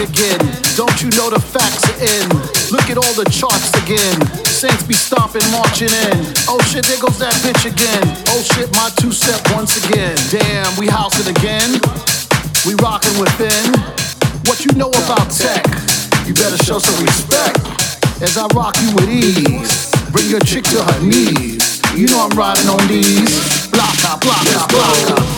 again. Don't you know the facts are in? Look at all the charts again. Saints be stopping, marching in. Oh shit, there goes that bitch again. Oh shit, my two step once again. Damn, we house it again. We rockin' within. What you know about tech? You better show some respect. As I rock you with ease, bring your chick to her knees. You know I'm riding on these. Blocka, blocka, blocka.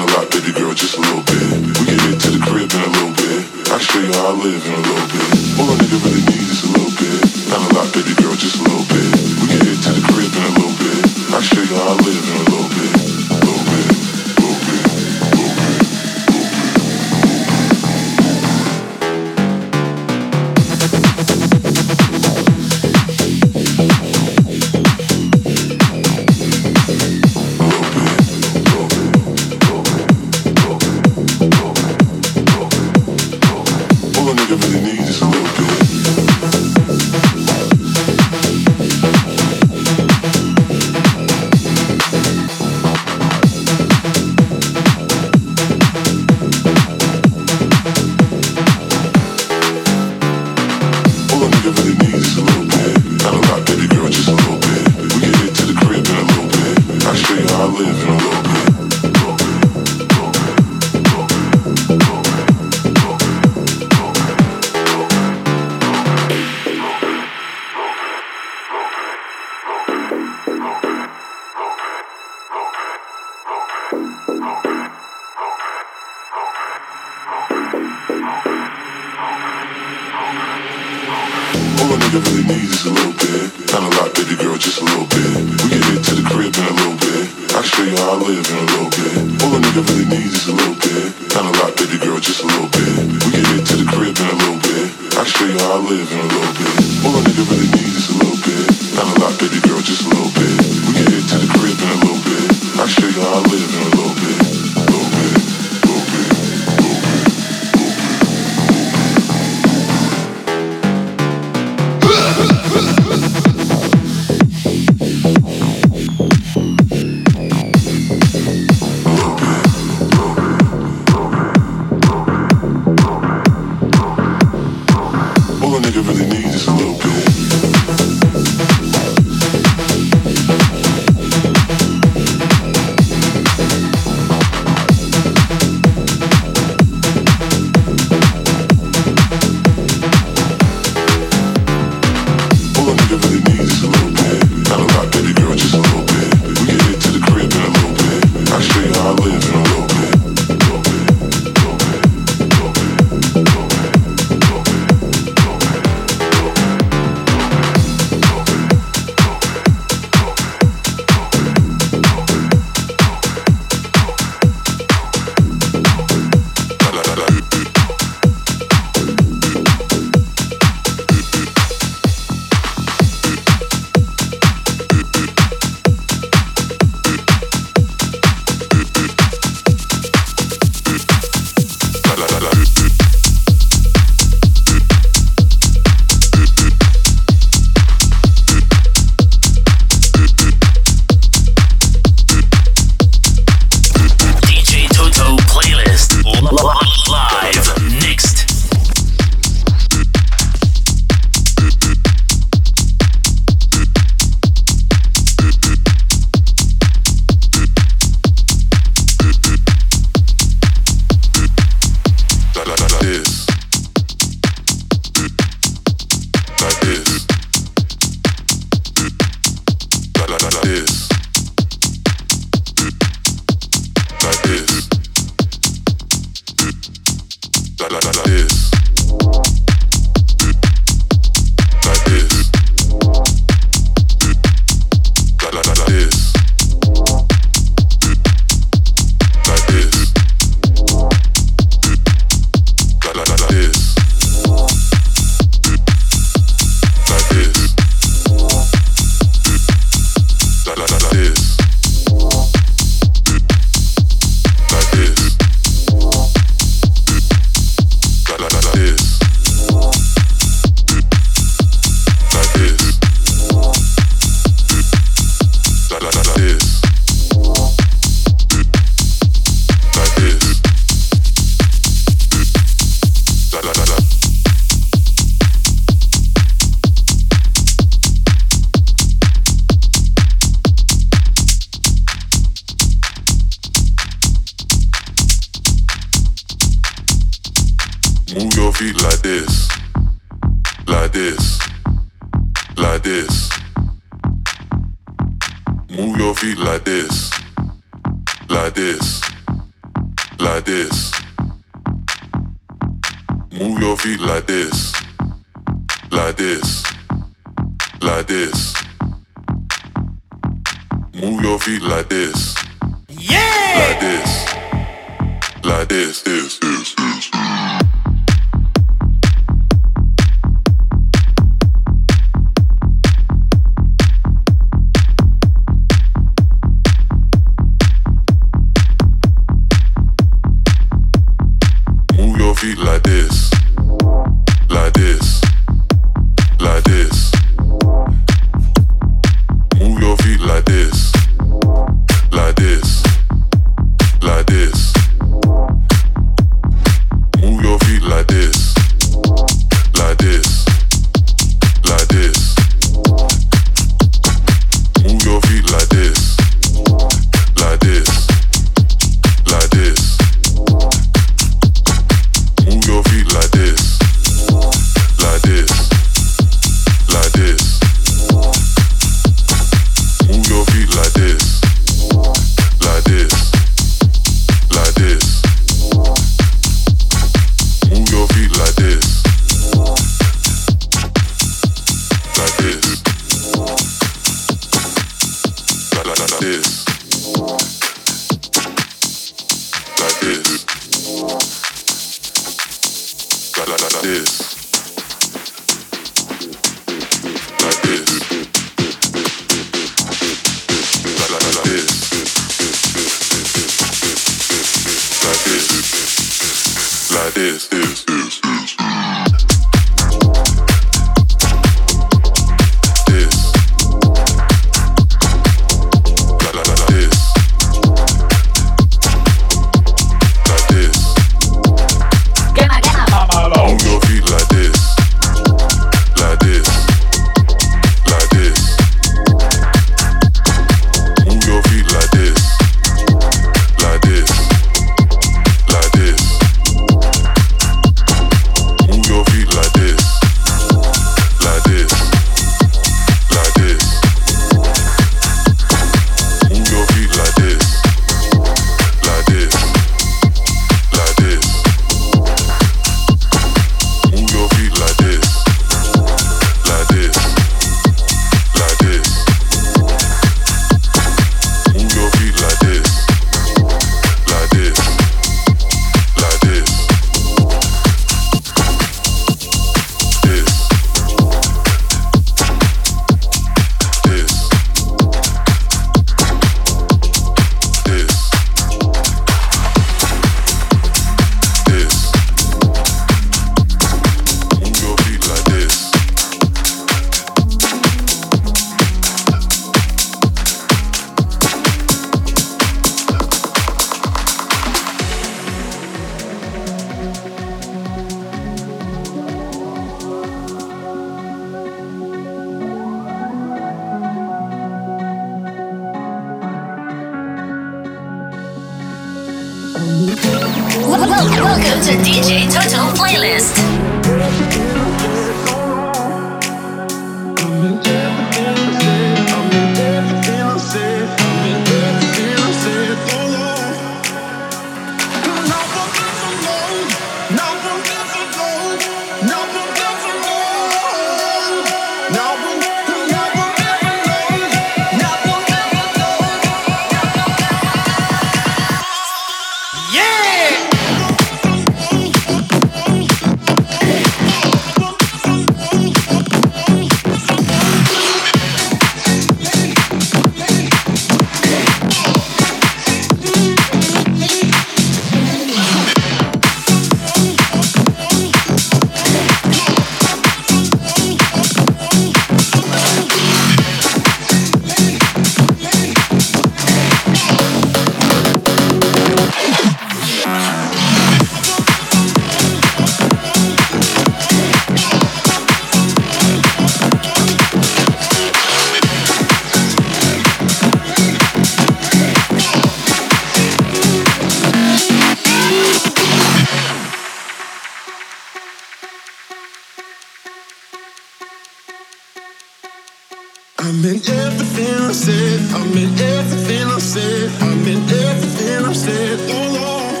I meant everything I said. I meant everything I said. I meant everything I said. Oh Lord.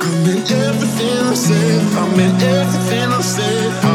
I meant everything I said. I meant everything I said.